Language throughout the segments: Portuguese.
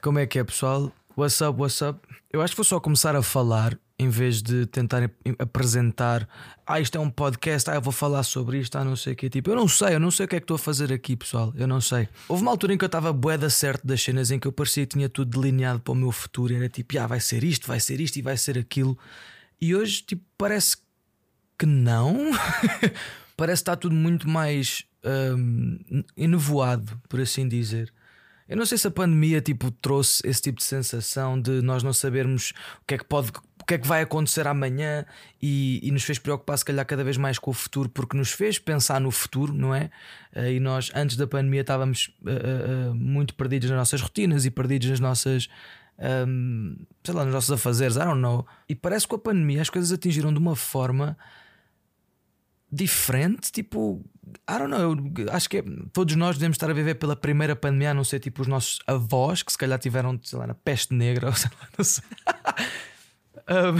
Como é que é, pessoal? What's up, what's up? Eu acho que vou só começar a falar em vez de tentar apresentar. Ah, isto é um podcast, ah, eu vou falar sobre isto, ah, não sei o que. Tipo, eu não sei, eu não sei o que é que estou a fazer aqui, pessoal. Eu não sei. Houve uma altura em que eu estava boeda certo das cenas em que eu parecia que tinha tudo delineado para o meu futuro. Era tipo, ah, vai ser isto, vai ser isto e vai ser aquilo. E hoje, tipo, parece que não. parece que está tudo muito mais hum, enevoado, por assim dizer. Eu não sei se a pandemia tipo, trouxe esse tipo de sensação de nós não sabermos o que é que pode. O que é que vai acontecer amanhã e, e nos fez preocupar, se calhar, cada vez mais com o futuro, porque nos fez pensar no futuro, não é? Uh, e nós, antes da pandemia, estávamos uh, uh, muito perdidos nas nossas rotinas e perdidos nas nossas. Um, sei lá, nos nossos afazeres, I don't know. E parece que com a pandemia as coisas atingiram de uma forma diferente, tipo, I don't know, eu acho que é, todos nós devemos estar a viver pela primeira pandemia, a não ser tipo os nossos avós que se calhar tiveram, sei lá, na peste negra, ou sei lá, não sei. Um,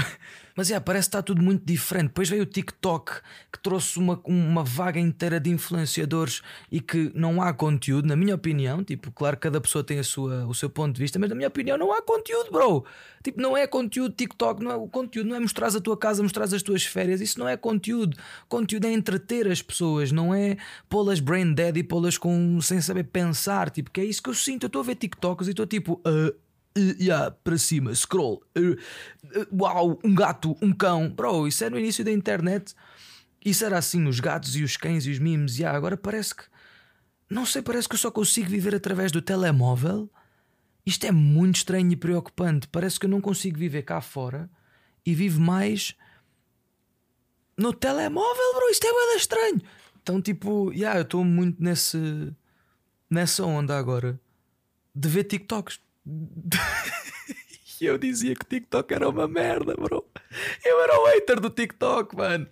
mas yeah, parece que está tudo muito diferente. Depois veio o TikTok que trouxe uma, uma vaga inteira de influenciadores e que não há conteúdo, na minha opinião. Tipo, claro que cada pessoa tem a sua, o seu ponto de vista, mas na minha opinião não há conteúdo, bro. Tipo, não é conteúdo TikTok, não é, o conteúdo não é mostrar a tua casa, mostrar as tuas férias. Isso não é conteúdo. Conteúdo é entreter as pessoas, não é pô-las brain dead e pô-las com, sem saber pensar. Tipo, que é isso que eu sinto. Eu estou a ver TikToks e estou tipo. Uh, uh, yeah, para cima, scroll, uh, uau, um gato, um cão, bro, isso é no início da internet, isso era assim, os gatos e os cães e os memes, yeah, agora parece que, não sei, parece que eu só consigo viver através do telemóvel. Isto é muito estranho e preocupante. Parece que eu não consigo viver cá fora e vivo mais no telemóvel, bro. Isto é bem estranho. Então, tipo, yeah, eu estou muito nesse, nessa onda agora de ver TikToks. E eu dizia que o TikTok era uma merda, bro. Eu era o hater do TikTok, mano.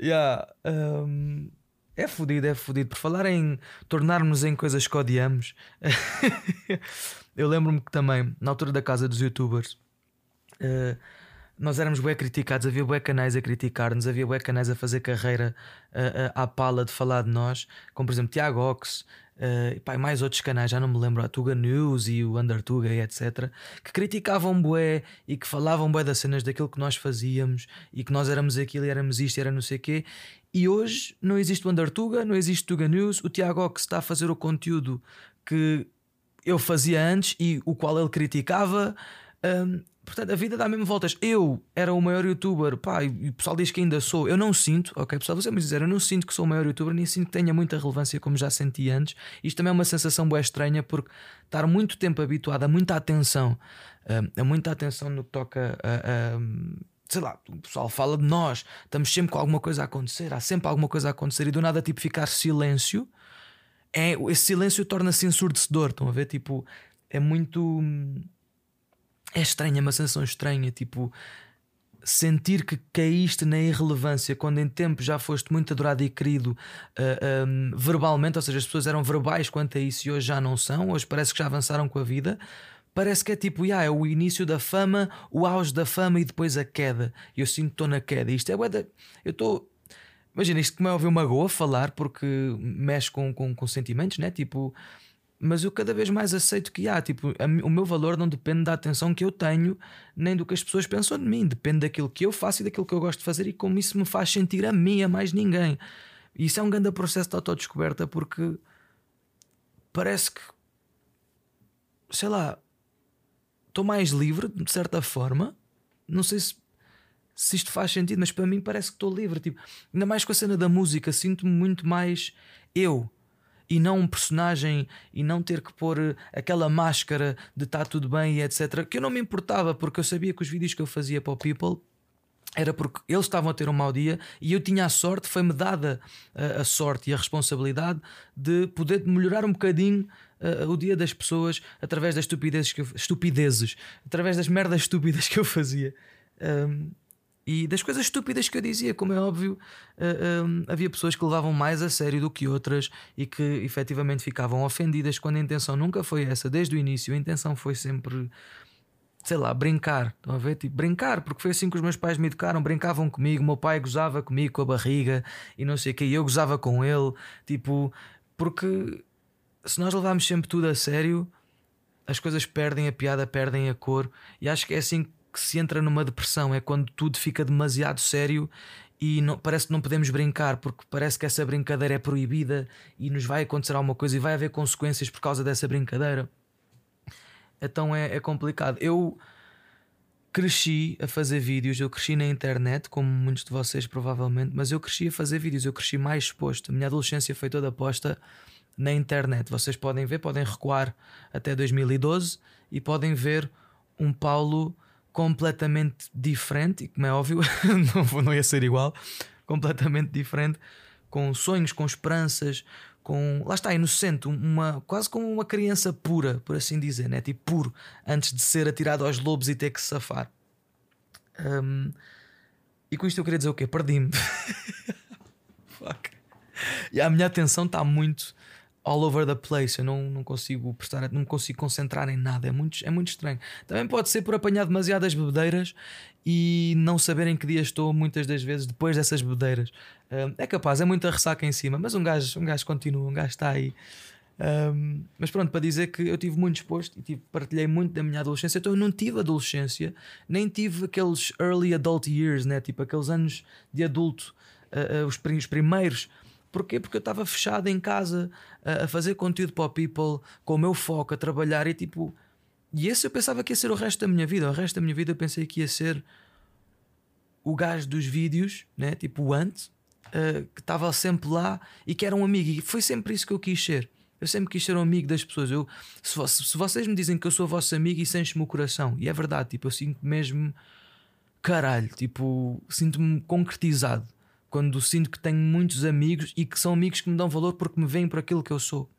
Yeah, um, é fodido, é fodido. Por falar em tornarmos em coisas que odiamos, eu lembro-me que também, na altura da casa dos youtubers, uh, nós éramos bem criticados, havia bué canais a criticar-nos, havia bué canais a fazer carreira uh, uh, à pala de falar de nós, como por exemplo Tiago Ox, uh, e, pá, e mais outros canais, já não me lembro, a Tuga News e o Undertuga e etc., que criticavam bué e que falavam bué das cenas daquilo que nós fazíamos e que nós éramos aquilo e éramos isto e era não sei o quê. E hoje não existe o Undertuga, não existe Tuga News, o Tiago que está a fazer o conteúdo que eu fazia antes e o qual ele criticava. Um, Portanto, a vida dá mesmo voltas. Eu era o maior youtuber, pá, e o pessoal diz que ainda sou. Eu não sinto, ok, pessoal, você me dizer, eu não sinto que sou o maior youtuber, nem sinto que tenha muita relevância como já senti antes. Isto também é uma sensação boa estranha, porque estar muito tempo habituado a muita atenção, a muita atenção no que toca a, a sei lá, o pessoal fala de nós, estamos sempre com alguma coisa a acontecer, há sempre alguma coisa a acontecer e do nada tipo ficar silêncio, é, esse silêncio torna-se ensurdecedor, estão a ver? Tipo, é muito é estranha, é uma sensação estranha, tipo sentir que caíste na irrelevância quando em tempo já foste muito adorado e querido uh, um, verbalmente, ou seja, as pessoas eram verbais quanto a isso e hoje já não são, hoje parece que já avançaram com a vida. Parece que é tipo, yeah, é o início da fama, o auge da fama e depois a queda. Eu sinto que estou na queda. Isto é, eu estou. Imagina, isto como é ouvir uma goa falar porque mexe com, com, com sentimentos, né? Tipo, mas eu cada vez mais aceito que há, tipo, a, o meu valor não depende da atenção que eu tenho, nem do que as pessoas pensam de mim, depende daquilo que eu faço e daquilo que eu gosto de fazer e como isso me faz sentir a mim, a mais ninguém. E isso é um grande processo de autodescoberta porque parece que, sei lá, estou mais livre, de certa forma. Não sei se, se isto faz sentido, mas para mim parece que estou livre. Tipo, ainda mais com a cena da música, sinto-me muito mais eu e não um personagem e não ter que pôr eh, aquela máscara de estar tá tudo bem e etc. Que eu não me importava porque eu sabia que os vídeos que eu fazia para o People era porque eles estavam a ter um mau dia e eu tinha a sorte, foi-me dada a, eh, a, sorte e a responsabilidade de poder melhorar um bocadinho uh, o dia das pessoas através das estupidezes, que eu, estupidezes, através das merdas estúpidas que eu fazia. Um, e das coisas estúpidas que eu dizia, como é óbvio, uh, havia pessoas que levavam mais a sério do que outras e que efetivamente ficavam ofendidas quando a intenção nunca foi essa, desde o início. A intenção foi sempre, sei lá, brincar. Estão a ver? Tipo, brincar, porque foi assim que os meus pais me educaram. Brincavam comigo, meu pai gozava comigo com a barriga e não sei o que, e eu gozava com ele. Tipo, porque se nós levarmos sempre tudo a sério as coisas perdem a piada, perdem a cor, e acho que é assim que se entra numa depressão, é quando tudo fica demasiado sério e não, parece que não podemos brincar porque parece que essa brincadeira é proibida e nos vai acontecer alguma coisa e vai haver consequências por causa dessa brincadeira. Então é, é complicado. Eu cresci a fazer vídeos, eu cresci na internet, como muitos de vocês provavelmente, mas eu cresci a fazer vídeos, eu cresci mais exposto. A minha adolescência foi toda posta na internet. Vocês podem ver, podem recuar até 2012 e podem ver um Paulo completamente diferente, e como é óbvio, não, não ia ser igual, completamente diferente, com sonhos, com esperanças, com lá está, inocente, uma, quase como uma criança pura, por assim dizer, né? tipo puro, antes de ser atirado aos lobos e ter que safar. Um, e com isto eu queria dizer o quê? Perdi-me. Fuck. E a minha atenção está muito all over the place. Eu não, não consigo prestar, não me consigo concentrar em nada. É muito, é muito estranho. Também pode ser por apanhar demasiadas bebedeiras e não saber em que dia estou muitas das vezes depois dessas bebedeiras. é capaz, é muita ressaca em cima, mas um gajo, um gajo continua, um gajo está aí. Um, mas pronto, para dizer que eu tive muito exposto e tive, partilhei muito da minha adolescência, então eu não tive adolescência, nem tive aqueles early adult years, né? tipo aqueles anos de adulto, uh, uh, os, os primeiros Porquê? Porque eu estava fechado em casa a, a, fazer conteúdo para o people, com o meu foco, a trabalhar e tipo. E esse eu pensava que ia ser o resto da minha vida. O resto da minha vida eu pensei que ia ser o gajo dos vídeos, né? tipo o Ant, uh, que estava sempre lá e que era um amigo. E foi sempre isso que eu quis ser. Eu sempre quis ser um amigo das pessoas. Eu, se, se vocês me dizem que eu sou vosso amigo, isso enche-me o coração. E é verdade, tipo, eu sinto mesmo caralho, tipo, sinto-me concretizado quando sinto que tenho muitos amigos e que são amigos que me dão valor porque me veem por aquilo que eu sou.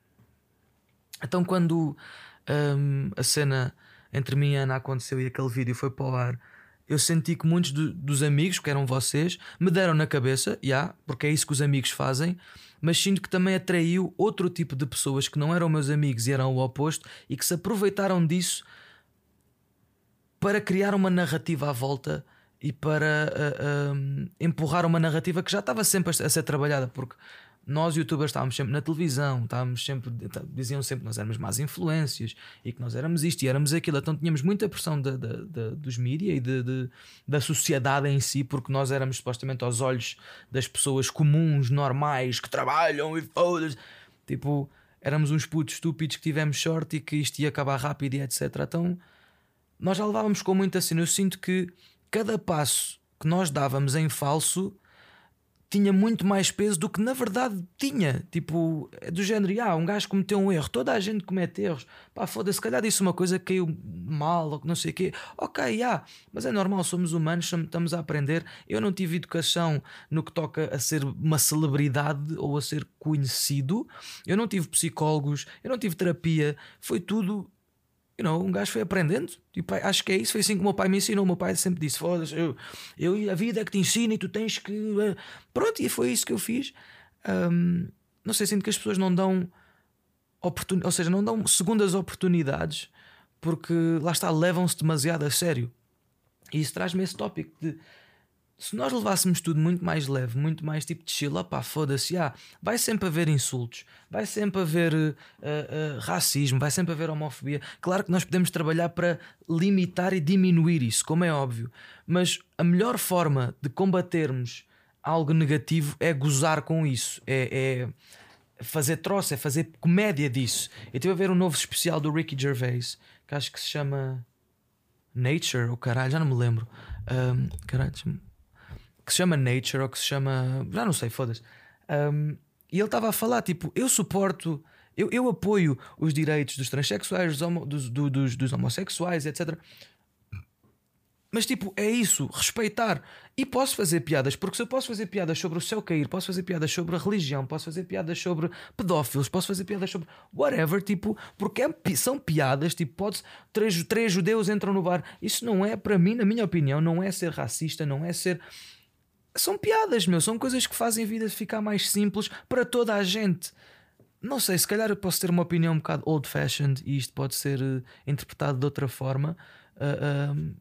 Então, quando um, a cena entre mim e a Ana aconteceu e aquele vídeo foi para o ar, eu senti que muitos do, dos amigos, que eram vocês, me deram na cabeça, já, yeah, porque é isso que os amigos fazem, mas sinto que também atraiu outro tipo de pessoas que não eram meus amigos e eram o oposto e que se aproveitaram disso para criar uma narrativa à volta e para uh, empurrar uma narrativa que já estava sempre a, ser trabalhada, porque nós youtubers estávamos sempre na televisão, estávamos sempre, diziam sempre que nós éramos más influências e que nós éramos isto e éramos aquilo, então tínhamos muita pressão de, de, de, dos mídias e de, da sociedade em si, porque nós éramos supostamente aos olhos das pessoas comuns, normais, que trabalham e foda tipo, éramos uns putos estúpidos que tivemos sorte e que isto ia acabar rápido e etc. Então nós já levávamos com muita cena. Eu sinto que cada passo que nós dávamos em falso tinha muito mais peso do que na verdade tinha. Tipo, é do género, ah, um gajo cometeu um erro, toda a gente comete erros. Pá, foda-se, se calhar disse uma coisa que caiu mal ou não sei o quê. Ok, ah, mas é normal, somos humanos, estamos a aprender. Eu não tive educação no que toca a ser uma celebridade ou a ser conhecido. Eu não tive psicólogos, eu não tive terapia. Foi tudo you know, um gajo foi aprendendo. Tipo, acho que é isso. Foi assim que o meu pai me ensinou. O meu pai sempre disse: Foda-se, eu, eu, a vida é que te ensina e tu tens que. Uh... Pronto, e foi isso que eu fiz. Um, não sei, sinto que as pessoas não dão oportun... ou seja, não dão segundas oportunidades porque lá está, levam-se demasiado a sério. E isso traz-me esse tópico de se nós levássemos tudo muito mais leve, muito mais tipo de chill, opá, foda-se, ah, vai sempre haver insultos, vai sempre haver uh, uh, racismo, vai sempre haver homofobia. Claro que nós podemos trabalhar para limitar e diminuir isso, como é óbvio, mas a melhor forma de combatermos algo negativo é gozar com isso, é, é fazer troça, é fazer comédia disso. Eu estive a ver um novo especial do Ricky Gervais que acho que se chama Nature, ou caralho, já não me lembro. Um, caralho, que se chama Nature ou que se chama. Já não sei, foda-se. Um, e ele estava a falar, tipo, eu suporto, eu, eu apoio os direitos dos transexuais, dos, homo, dos, dos, dos homossexuais, etc. Mas tipo, é isso, respeitar. E posso fazer piadas, porque se eu posso fazer piadas sobre o céu cair, posso fazer piadas sobre a religião, posso fazer piadas sobre pedófilos, posso fazer piadas sobre whatever, tipo, porque é, são piadas, tipo, pode três, três judeus entram no bar. Isso não é, para mim, na minha opinião, não é ser racista, não é ser são piadas, meu, são coisas que fazem a vida ficar mais simples para toda a gente. Não sei, se calhar eu posso ter uma opinião um bocado old-fashioned e isto pode ser uh, interpretado de outra forma. Uh, um,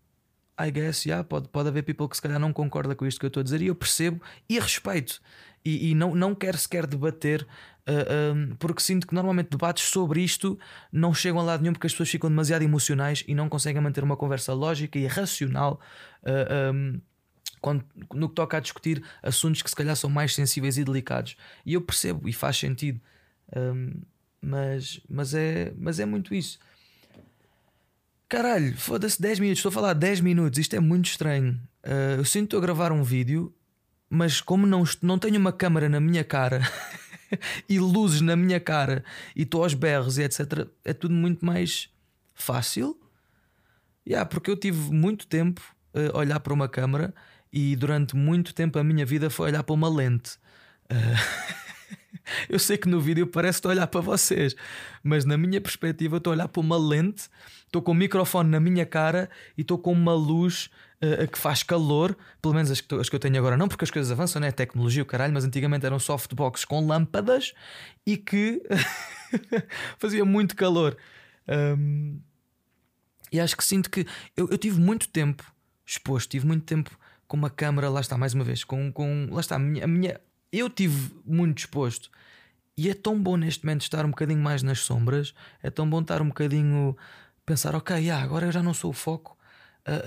I guess, yeah, pode, pode haver people que se calhar não concorda com isto que eu estou a dizer e eu percebo e respeito. e, e não, não quero sequer debater, uh, um, porque sinto que normalmente debates sobre isto não chegam a lado nenhum porque as pessoas ficam demasiado emocionais e não conseguem manter uma conversa lógica e racional. Uh, um, quando, no que toca a discutir assuntos que se calhar são mais sensíveis e delicados. E eu percebo e faz sentido. Um, mas, mas, é, mas é muito isso. Caralho, foda-se 10 minutos, estou a falar 10 minutos, isto é muito estranho. Uh, eu sinto a gravar um vídeo, mas como não, não tenho uma câmera na minha cara e luzes na minha cara e estou aos berros e etc., é tudo muito mais fácil. Yeah, porque eu tive muito tempo a olhar para uma câmera e durante muito tempo a minha vida foi olhar para uma lente. Uh... Eu sei que no vídeo parece estou a olhar para vocês, mas na minha perspectiva estou a olhar para uma lente, estou com o microfone na minha cara e estou com uma luz uh, que faz calor, pelo menos as que, as que, eu tenho agora não, porque as coisas avançam, né? Tecnologia, o caralho, mas antigamente eram softbox com lâmpadas e que fazia muito calor. Um, e acho que sinto que eu, eu tive muito tempo exposto, tive muito tempo com uma câmera, lá está, mais uma vez, com, com lá está, a minha, a minha eu tive muito disposto. E é tão bom neste momento estar um bocadinho mais nas sombras, é tão bom estar um bocadinho pensar, ok, yeah, agora eu já não sou o foco,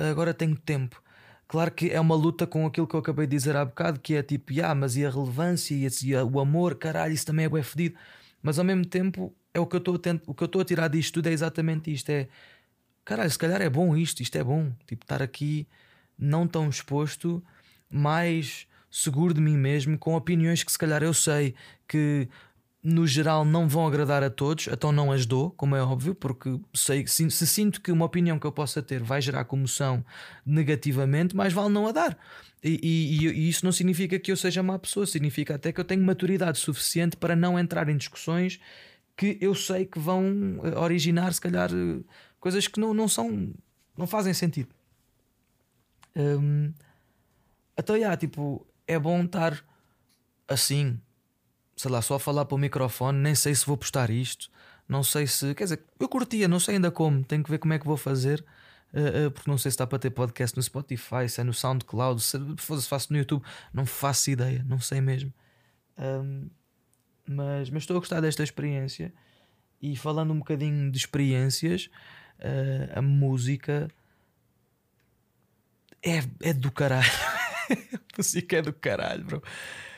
agora tenho tempo. Claro que é uma luta com aquilo que eu acabei de dizer há bocado, que é tipo, yeah, mas e a relevância e, e a, o amor, caralho, isso também é bem fedido. Mas ao mesmo tempo, é o que eu estou a, o que eu estou a tirar disto tudo é exatamente isto: é caralho, se calhar é bom isto, isto é bom. Tipo, estar aqui não tão exposto, mais seguro de mim mesmo, com opiniões que se calhar eu sei que no geral não vão agradar a todos, então não as dou, como é óbvio, porque sei se, sinto que uma opinião que eu possa ter vai gerar comoção negativamente, mais vale não a dar. E, e, e, isso não significa que eu seja má pessoa, significa até que eu tenho maturidade suficiente para não entrar em discussões que eu sei que vão eh, originar, se calhar, eh, coisas que não, não são, não fazem sentido. Um, então, yeah, tipo, é bom estar assim, sei lá, só a falar para o microfone. Nem sei se vou postar isto, não sei se. Quer dizer, eu curtia, não sei ainda como, tenho que ver como é que vou fazer. Uh, uh, porque não sei se está para ter podcast no Spotify, se é no SoundCloud, se, se faço no YouTube, não faço ideia, não sei mesmo. Um, mas, mas estou a gostar desta experiência. E falando um bocadinho de experiências, uh, a música é, é do caralho. música é do caralho, bro.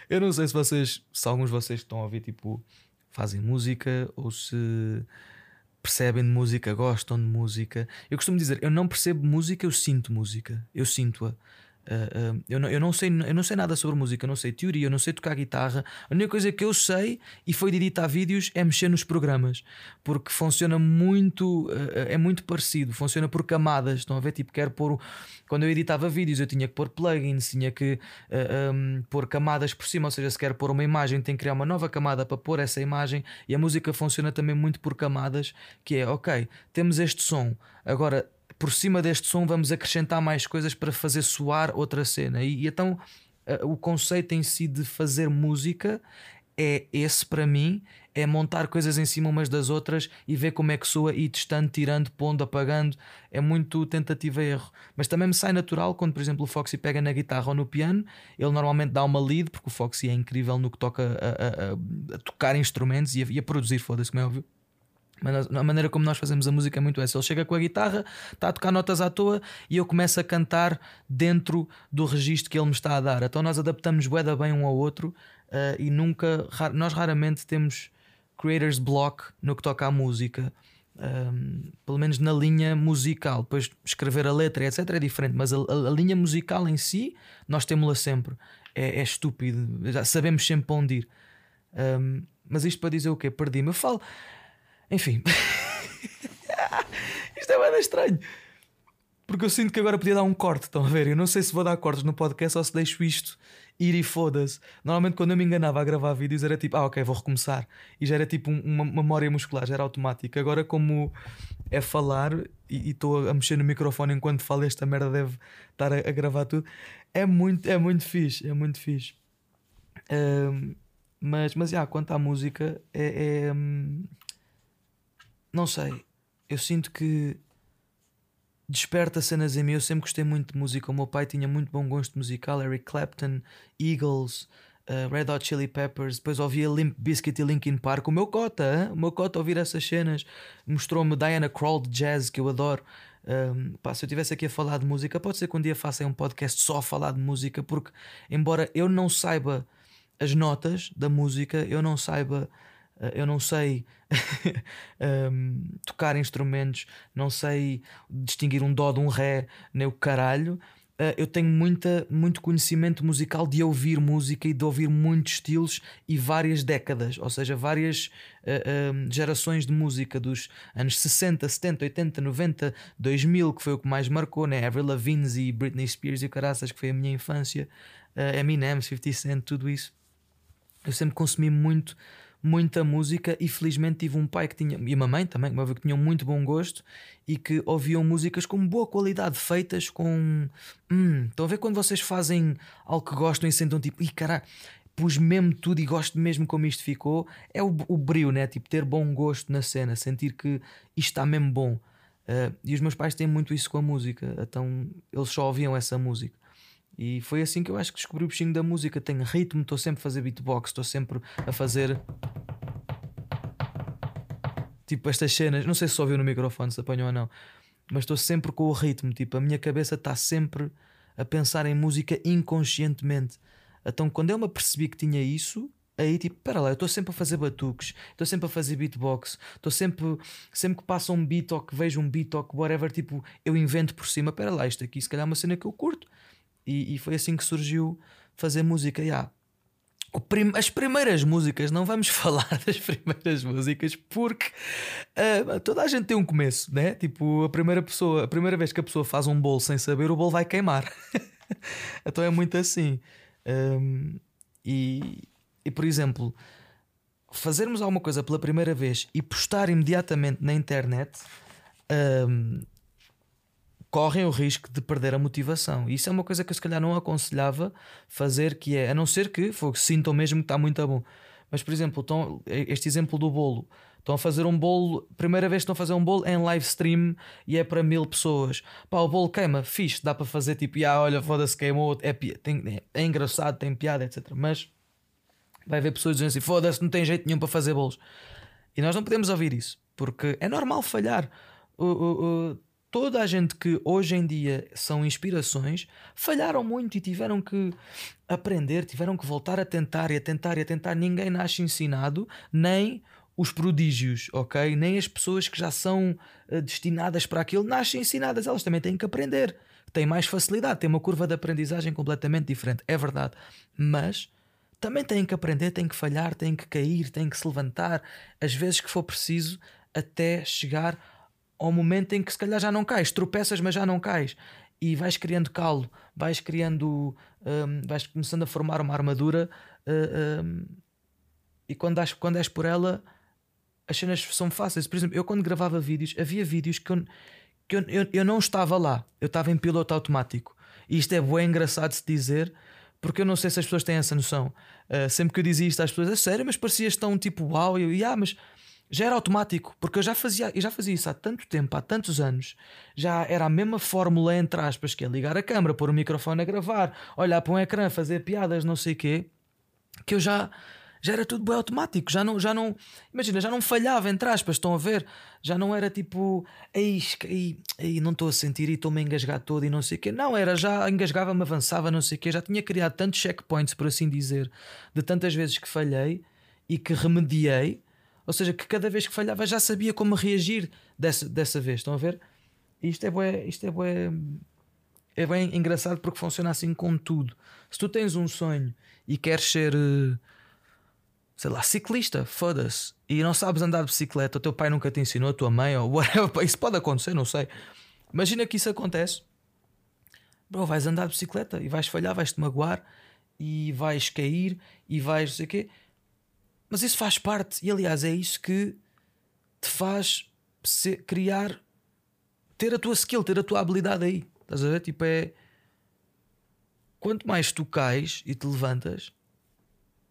Eu não sei se vocês, se alguns de vocês estão a ouvir, tipo, fazem música ou se percebem de música, gostam de música. Eu costumo dizer, eu não percebo música, eu sinto música. Eu sinto-a. Uh, uh, eu, não, eu, não sei, eu não sei nada sobre música, eu não sei teoria, eu não sei tocar guitarra. A única coisa que eu sei e foi de editar vídeos é mexer nos programas, porque funciona muito, uh, é muito parecido, funciona por camadas. Estão a ver? Tipo, quero pôr. Quando eu editava vídeos, eu tinha que pôr plugins, tinha que um, pôr camadas por cima, ou seja, se quero pôr uma imagem, tenho que criar uma nova camada para pôr essa imagem. E a música funciona também muito por camadas, que é ok, temos este som, agora por cima deste som vamos acrescentar mais coisas para fazer soar outra cena. E, e então uh, o conceito em si de fazer música é esse para mim, é montar coisas em cima umas das outras e ver como é que soa e testando, tirando, pondo, apagando. É muito tentativa e erro. Mas também me sai natural quando, por exemplo, o Foxy pega na guitarra ou no piano, ele normalmente dá uma lead, porque o Foxy é incrível no que toca a, a, a tocar instrumentos e a, e a produzir, foda-se, como é óbvio. Mas a maneira como nós fazemos a música é muito essa. Ele chega com a guitarra, está a tocar notas à toa e eu começo a cantar dentro do registro que ele me está a dar. Então nós adaptamos bué bem um ao outro uh, e nunca, nós raramente temos creators block no que toca à música. Um, pelo menos na linha musical. Depois escrever a letra, etc., é diferente, mas a, a, a linha musical em si, nós temos-la sempre. É, é, estúpido, já sabemos sempre para onde ir. Um, mas isto para dizer o quê? Perdi-me. Eu falo. Enfim. Isto é bem estranho. Porque eu sinto que agora podia dar um corte, estão a ver? Eu não sei se vou dar cortes no podcast ou se deixo isto ir e foda-se. Normalmente, quando eu me enganava a gravar vídeos, era tipo, ah, ok, vou recomeçar. E já era tipo uma memória muscular, já era automático. Agora, como é falar e estou a mexer no microfone enquanto falo, esta merda deve estar a, a gravar tudo. É muito, é muito fixe, é muito fixe. Um, mas, mas, já, quanto à música, é, é hum, não sei, eu sinto que desperta cenas em mim. Eu sempre gostei muito de música. O meu pai tinha muito bom gosto musical. Eric Clapton, Eagles, uh, Red Hot Chili Peppers, depois ouvia Limp Bizkit e Linkin Park. O meu cota, hein? o meu cota ouvir essas cenas, mostrou-me Diana Krall de jazz, que eu adoro. Um, pá, se eu estivesse aqui a falar de música, pode ser que um dia faça um podcast só a falar de música, porque embora eu não saiba as notas da música, eu não saiba, eu não sei um, tocar instrumentos, não sei distinguir um dó de um ré, nem o caralho. Uh, eu tenho muita, muito conhecimento musical de ouvir música e de ouvir muitos estilos e várias décadas, ou seja, várias uh, gerações de música dos anos 60, 70, 80, 90, 2000, que foi o que mais marcou, né? Avril Lavigne e Britney Spears e o caraças, que foi a minha infância, uh, Eminem, 50 Cent, tudo isso. Eu sempre consumi muito muita música e felizmente tive um pai que tinha, e uma mãe também, que tinham muito bom gosto e que ouviam músicas com boa qualidade, feitas com. Hum, estão a ver quando vocês fazem algo que gostam e sentam tipo, ih caralho, pus mesmo tudo e gosto mesmo como isto ficou. É o, o brilho, né? Tipo, ter bom gosto na cena, sentir que isto está mesmo bom. Uh, e os meus pais têm muito isso com a música, então eles só ouviam essa música. E foi assim que eu acho que descobri o bichinho da música. Tenho ritmo, estou sempre a fazer beatbox, estou sempre a fazer. Tipo estas cenas, não sei se só ouviu no microfone, se apanhou ou não, mas estou sempre com o ritmo. Tipo, a minha cabeça está sempre a pensar em música inconscientemente. Então, quando eu me apercebi que tinha isso, aí tipo, para lá, eu estou sempre a fazer batuques, estou sempre a fazer beatbox, estou sempre, sempre que passa um beat ou que vejo um beat ou que whatever, tipo, eu invento por cima, para lá, isto aqui se calhar é uma cena que eu curto. E, e foi assim que surgiu fazer música. Yeah. Prim as primeiras músicas, não vamos falar das primeiras músicas porque uh, toda a gente tem um começo, né? Tipo, a primeira pessoa, a primeira vez que a pessoa faz um bolo sem saber, o bolo vai queimar. então é muito assim. Um, e, e por exemplo, fazermos alguma coisa pela primeira vez e postar imediatamente na internet um, correm o risco de perder a motivação. E isso é uma coisa que eu se calhar não aconselhava fazer, que é, a não ser que for, sintam mesmo que está muito bom. Mas, por exemplo, estão, este exemplo do bolo. Estão a fazer um bolo, primeira vez que estão a fazer um bolo em live stream e é para mil pessoas. Pá, o bolo queima, fixe, dá para fazer tipo, ah, olha, foda-se, queimou, é, tem, é, é, engraçado, tem piada, etc. Mas vai haver pessoas dizendo assim, foda-se, não tem jeito nenhum para fazer bolos. E nós não podemos ouvir isso, porque é normal falhar. O, o, o toda a gente que hoje em dia são inspirações falharam muito e tiveram que aprender, tiveram que voltar a tentar e a tentar e a tentar. Ninguém nasce ensinado, nem os prodígios, ok? Nem as pessoas que já são uh, destinadas para aquilo nascem ensinadas, elas também têm que aprender. Têm mais facilidade, têm uma curva de aprendizagem completamente diferente, é verdade. Mas também têm que aprender, têm que falhar, têm que cair, têm que se levantar, às vezes que for preciso, até chegar ao momento em que se calhar já não cais, tropeças, mas já não cais, e vais criando calo, vais criando, um, vais começando a formar uma armadura, uh, um, e quando, és, quando és por ela, as cenas são fáceis. Por exemplo, eu quando gravava vídeos, havia vídeos que eu, que eu, eu, eu não estava lá, eu estava em piloto automático, e isto é bem engraçado de se dizer. Porque eu não sei se as pessoas têm essa noção. Uh, sempre que eu dizia isto às pessoas, é sério, mas parecias tão tipo uau, e eu, ah, mas já era automático, porque eu já fazia, eu já fazia isso há tanto tempo, há tantos anos. Já era a mesma fórmula, entre aspas, que é ligar a câmera, pôr o microfone a gravar, olhar para um ecrã, fazer piadas, não sei o quê, que eu já já era tudo bem automático, já não, já não, imagina, já não falhava, entre aspas, estão a ver? Já não era tipo, ei, ei não estou a sentir e estou-me a engasgar todo e não sei o quê. Não, era já engasgava-me, avançava, não sei o quê. Já tinha criado tantos checkpoints, por assim dizer, de tantas vezes que falhei e que remediei ou seja, que cada vez que falhava já sabia como reagir dessa, dessa vez. Estão a ver? Isto é bué, isto é bué, é bem engraçado porque funciona assim com tudo. Se tu tens um sonho e queres ser, eh, sei lá, ciclista, foda-se, e não sabes andar de bicicleta, o teu pai nunca te ensinou, a tua mãe, ou whatever, isso pode acontecer, não sei. Imagina que isso acontece. Bro, vais andar de bicicleta e vais falhar, vais te magoar e vais cair e vais não sei o quê. Mas isso faz parte, e aliás, é isso que te faz criar, ter a tua skill, ter a tua habilidade aí. Estás a ver? Tipo, é. Quanto mais tu cais e te levantas,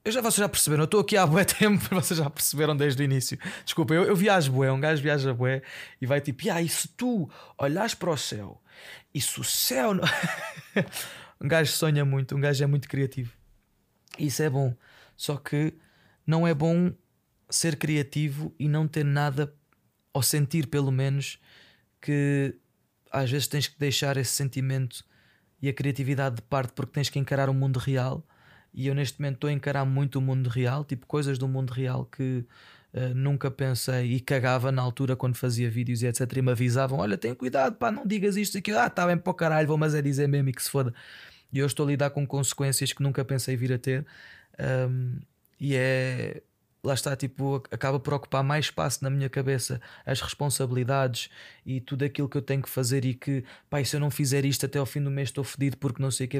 eu já, vocês já perceberam, eu estou aqui há bué tempo, vocês já perceberam desde o início. Desculpa, eu, eu viajo bué, um gajo viaja bué e vai tipo, ah, e se tu olhas para o céu e se o céu. Não... um gajo sonha muito, um gajo é muito criativo. Isso é bom. Só que não é bom ser criativo e não ter nada, ou sentir pelo menos, que às vezes tens que deixar esse sentimento e a criatividade de parte porque tens que encarar o mundo real. E eu neste momento estou a encarar muito o mundo real, tipo coisas do mundo real que uh, nunca pensei e cagava na altura quando fazia vídeos e etc. E me avisavam: Olha, tem cuidado, pá, não digas isto aqui, ah, está bem para o caralho, vou mas é dizer mesmo e que se foda. E eu estou a lidar com consequências que nunca pensei vir a ter. Um, e é lá está, tipo, acaba por ocupar mais espaço na minha cabeça as responsabilidades e tudo aquilo que eu tenho que fazer e que, pai, se eu não fizer isto até ao fim do mês estou fedido porque não sei o que,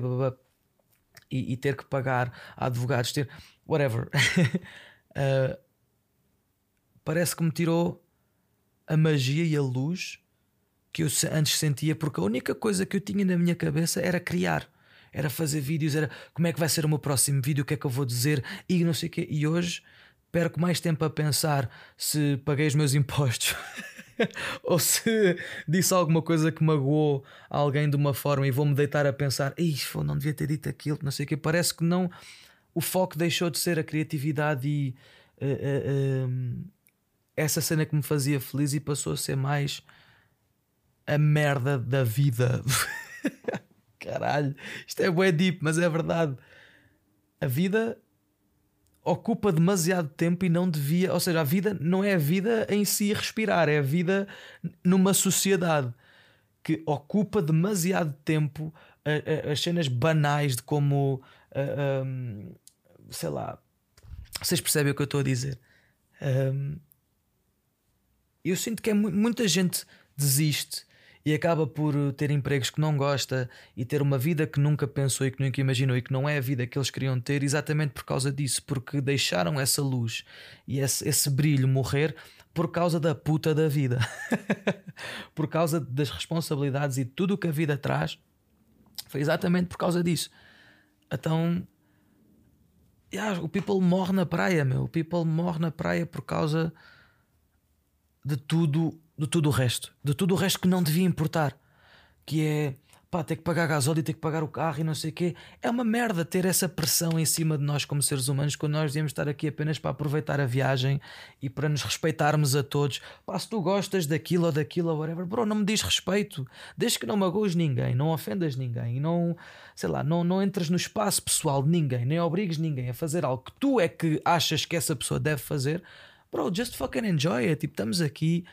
e, e, ter que pagar a advogados, ter whatever. uh, parece que me tirou a magia e a luz que eu antes sentia, porque a única coisa que eu tinha na minha cabeça era criar. Era fazer vídeos, era como é que vai ser o meu próximo vídeo, o que é que eu vou dizer e não sei o quê. E hoje perco mais tempo a pensar se paguei os meus impostos ou se disse alguma coisa que magoou alguém de uma forma e vou-me deitar a pensar, Ixi, não devia ter dito aquilo, não sei o que. Parece que não. O foco deixou de ser a criatividade e uh, uh, uh, essa cena que me fazia feliz e passou a ser mais a merda da vida. Caralho, isto é bué deep, mas é verdade. A vida ocupa demasiado tempo e não devia. Ou seja, a vida não é a vida em si respirar, é a vida numa sociedade que ocupa demasiado tempo as cenas banais de como. Um, sei lá. Vocês percebem o que eu estou a dizer? Eu sinto que é muita gente desiste e acaba por ter empregos que não gosta e ter uma vida que nunca pensou e que nunca imaginou e que não é a vida que eles queriam ter, exatamente por causa disso, porque deixaram essa luz e esse, esse brilho morrer por causa da puta da vida, por causa das responsabilidades e tudo o que a vida traz. Foi exatamente por causa disso. Então, yeah, o people morre na praia, meu. O people morre na praia por causa de tudo de tudo o resto, de tudo o resto que não devia importar, que é pá, ter que pagar gasóleo ter que pagar o carro e não sei o quê. É uma merda ter essa pressão em cima de nós como seres humanos quando nós devíamos estar aqui apenas para aproveitar a viagem e para nos respeitarmos a todos. Pá, se tu gostas daquilo ou daquilo ou whatever, bro, não me diz respeito. Desde que não magoes ninguém, não ofendas ninguém não, sei lá, não, não entres no espaço pessoal de ninguém, nem obrigues ninguém a fazer algo que tu é que achas que essa pessoa deve fazer. Bro, just fucking enjoy it. Tipo, estamos aqui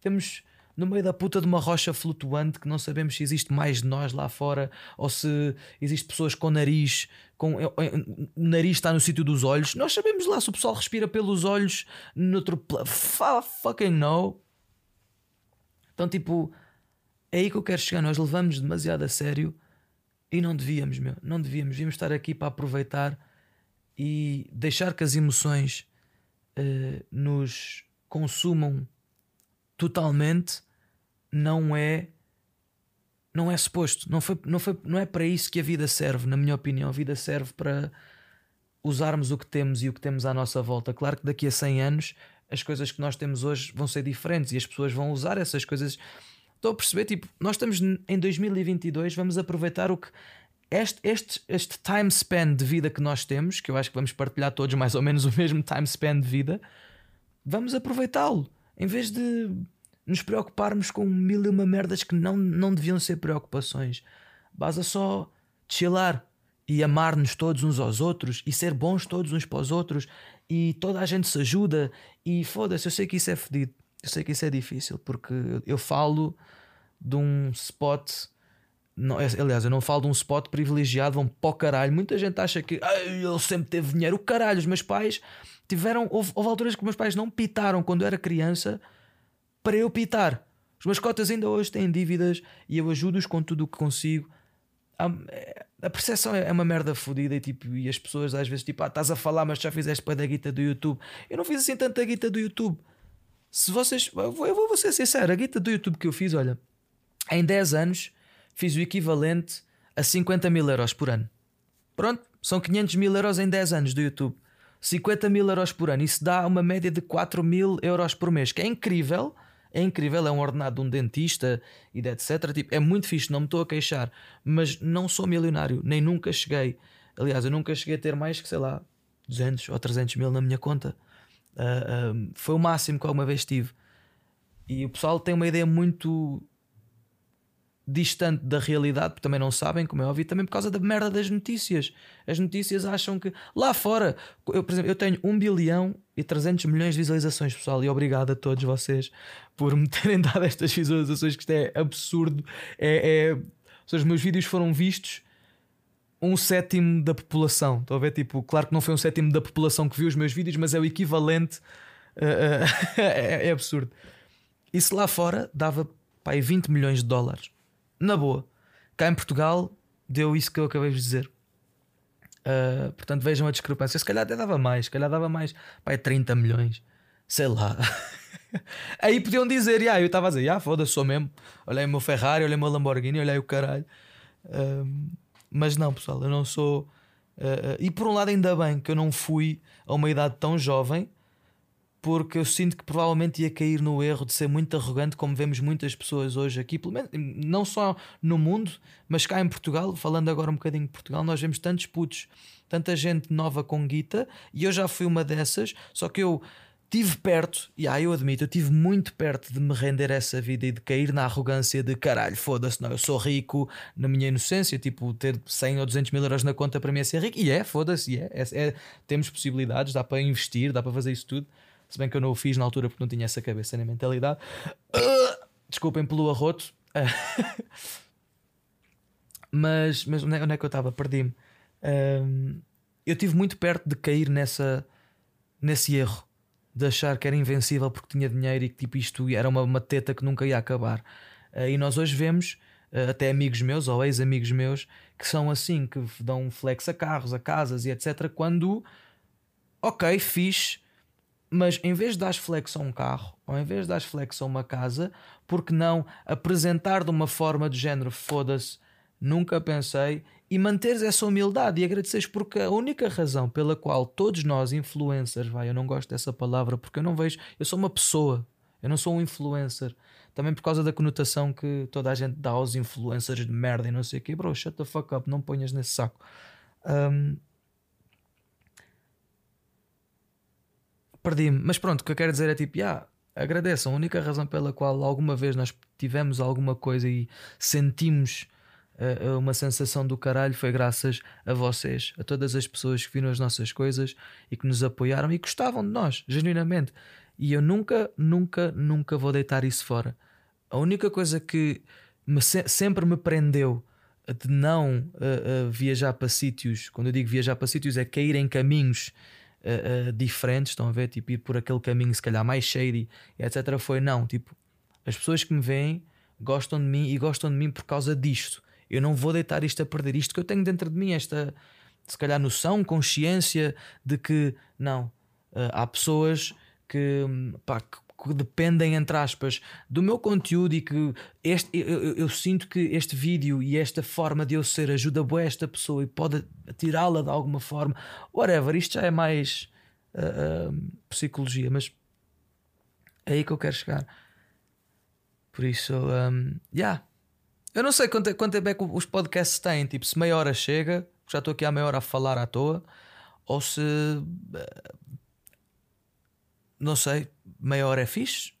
temos no meio da puta de uma rocha flutuante que não sabemos se existe mais de nós lá fora ou se existe pessoas com nariz, com o nariz está no sítio dos olhos. Nós sabemos lá se o pessoal respira pelos olhos noutro fucking no. Então, tipo, é aí que eu quero chegar. Nós levamos demasiado a sério e não devíamos, meu. Não devíamos. Devíamos estar aqui para aproveitar e deixar que as emoções uh, nos consumam totalmente não é não é suposto, não foi, não foi, não é para isso que a vida serve, na minha opinião. A vida serve para usarmos o que temos e o que temos à nossa volta. Claro que daqui a 100 anos as coisas que nós temos hoje vão ser diferentes e as pessoas vão usar essas coisas. Estou a perceber, tipo, nós estamos em 2022, vamos aproveitar o que este, este, este time span de vida que nós temos, que eu acho que vamos partilhar todos mais ou menos o mesmo time span de vida, vamos aproveitá-lo em vez de nos preocuparmos com mil e uma merdas que não, não deviam ser preocupações, basta só chilar e amar-nos todos uns aos outros e ser bons todos uns para os outros e toda a gente se ajuda e foda-se, eu sei que isso é fedido, eu sei que isso é difícil porque eu falo de um spot. Não, é, aliás, eu não falo de um spot privilegiado, vão para o caralho. Muita gente acha que ele sempre teve dinheiro. O caralho, os meus pais tiveram. Houve, houve alturas que meus pais não pitaram quando eu era criança para eu pitar. Os meus cotas ainda hoje têm dívidas e eu ajudo-os com tudo o que consigo. A, a percepção é uma merda fodida e, tipo, e as pessoas às vezes tipo, ah, estás a falar, mas já fizeste para da guita do YouTube. Eu não fiz assim tanta guita do YouTube. Se vocês. Eu vou, eu vou ser sincero, a guita do YouTube que eu fiz, olha, em 10 anos fiz o equivalente a 50 mil euros por ano. Pronto, são 500 mil euros em 10 anos do YouTube. 50 mil euros por ano. Isso dá uma média de 4 mil euros por mês, que é incrível. É incrível, é um ordenado de um dentista e de etc. Tipo, é muito fixe, não me estou a queixar, mas não sou milionário, nem nunca cheguei. Aliás, eu nunca cheguei a ter mais que, sei lá, 200 ou 300 mil na minha conta. Uh, uh, foi o máximo que alguma vez tive. E o pessoal tem uma ideia muito distante da realidade, porque também não sabem, como é óbvio, também por causa da merda das notícias. As notícias acham que lá fora, eu, por exemplo, eu tenho 1 bilhão e 300 milhões de visualizações, pessoal, e obrigado a todos vocês por me terem dado estas visualizações, que isto é absurdo. É, é... Os meus vídeos foram vistos um sétimo da população. Estão a ver? Tipo, claro que não foi um sétimo da população que viu os meus vídeos, mas é o equivalente. Uh, uh, é, é, absurdo. Isso lá fora dava pai, 20 milhões de dólares. Na boa. Cá em Portugal deu isso que eu acabei de dizer. Uh, portanto, vejam a discrepância. Se calhar até dava mais, se calhar dava mais, pai, 30 milhões. Sei lá. Aí podiam dizer, yeah, eu estava a dizer, ah, foda-se, sou mesmo. Olhei o meu Ferrari, olhei o meu Lamborghini, olhei o caralho. Mas não, pessoal, eu não sou. Uh, e por um lado, ainda bem que eu não fui a uma idade tão jovem, porque eu sinto que provavelmente ia cair no erro de ser muito arrogante, como vemos muitas pessoas hoje aqui, pelo menos, não só no mundo, mas cá em Portugal. Falando agora um bocadinho de Portugal, nós vemos tantos putos, tanta gente nova com guita, e eu já fui uma dessas, só que eu tive perto, e aí eu admito, eu tive muito perto de me render essa vida e de cair na arrogância de caralho, foda-se, não, eu sou rico na minha inocência, tipo, ter 100 ou 200 mil euros na conta para mim é ser rico, e é, foda-se, é, é, é, temos possibilidades, dá para investir, dá para fazer isso tudo, se bem que eu não o fiz na altura porque não tinha essa cabeça nem mentalidade. Uh, desculpem pelo arroto. mas, mas onde é, onde é que eu estava? Perdi-me. Uh, eu tive muito perto de cair nessa, nesse erro de achar que era invencível porque tinha dinheiro e que tipo, isto era uma, uma teta que nunca ia acabar. Uh, e nós hoje vemos uh, até amigos meus ou ex-amigos meus que são assim, que dão flex a carros, a casas e etc. Quando, ok, fiz, mas em vez de dar flex a um carro ou em vez de dar flex a uma casa, porque não apresentar de uma forma de género, foda-se, nunca pensei e manteres essa humildade e agradeceres porque a única razão pela qual todos nós influencers, vai, eu não gosto dessa palavra porque eu não vejo, eu sou uma pessoa, eu não sou um influencer. Também por causa da conotação que toda a gente dá aos influencers de merda e não sei o quê, bro, shut the fuck up, não ponhas nesse saco. Um... Perdi-me, mas pronto, o que eu quero dizer é tipo, yeah, agradeçam. A única razão pela qual alguma vez nós tivemos alguma coisa e sentimos uma sensação do caralho foi graças a vocês, a todas as pessoas que viram as nossas coisas e que nos apoiaram e gostavam de nós, genuinamente. E eu nunca, nunca, nunca vou deitar isso fora. A única coisa que me, sempre me prendeu de não uh, uh, viajar para sítios, quando eu digo viajar para sítios, é cair em caminhos uh, diferentes, estão a ver? Tipo, ir por aquele caminho, se calhar mais shady, etc. Foi não, tipo, as pessoas que me veem gostam de mim e gostam de mim por causa disto. Eu não vou deitar isto a perder. Isto que eu tenho dentro de mim, esta, se calhar, noção, consciência de que, não, uh, há pessoas que, pá, que, que, dependem, entre aspas, do meu conteúdo e que este, eu, eu, eu, sinto que este vídeo e esta forma de eu ser ajuda boa esta pessoa e pode tirá-la de alguma forma. Whatever, isto já é mais uh, uh, psicologia, mas é aí que eu quero chegar. Por isso, um, yeah, eu não sei quanto, é, quanto tempo é que os podcasts têm. Tipo, se meia hora chega, já estou aqui há meia hora a falar à toa, ou se. Eh, não sei, meia hora é fixe,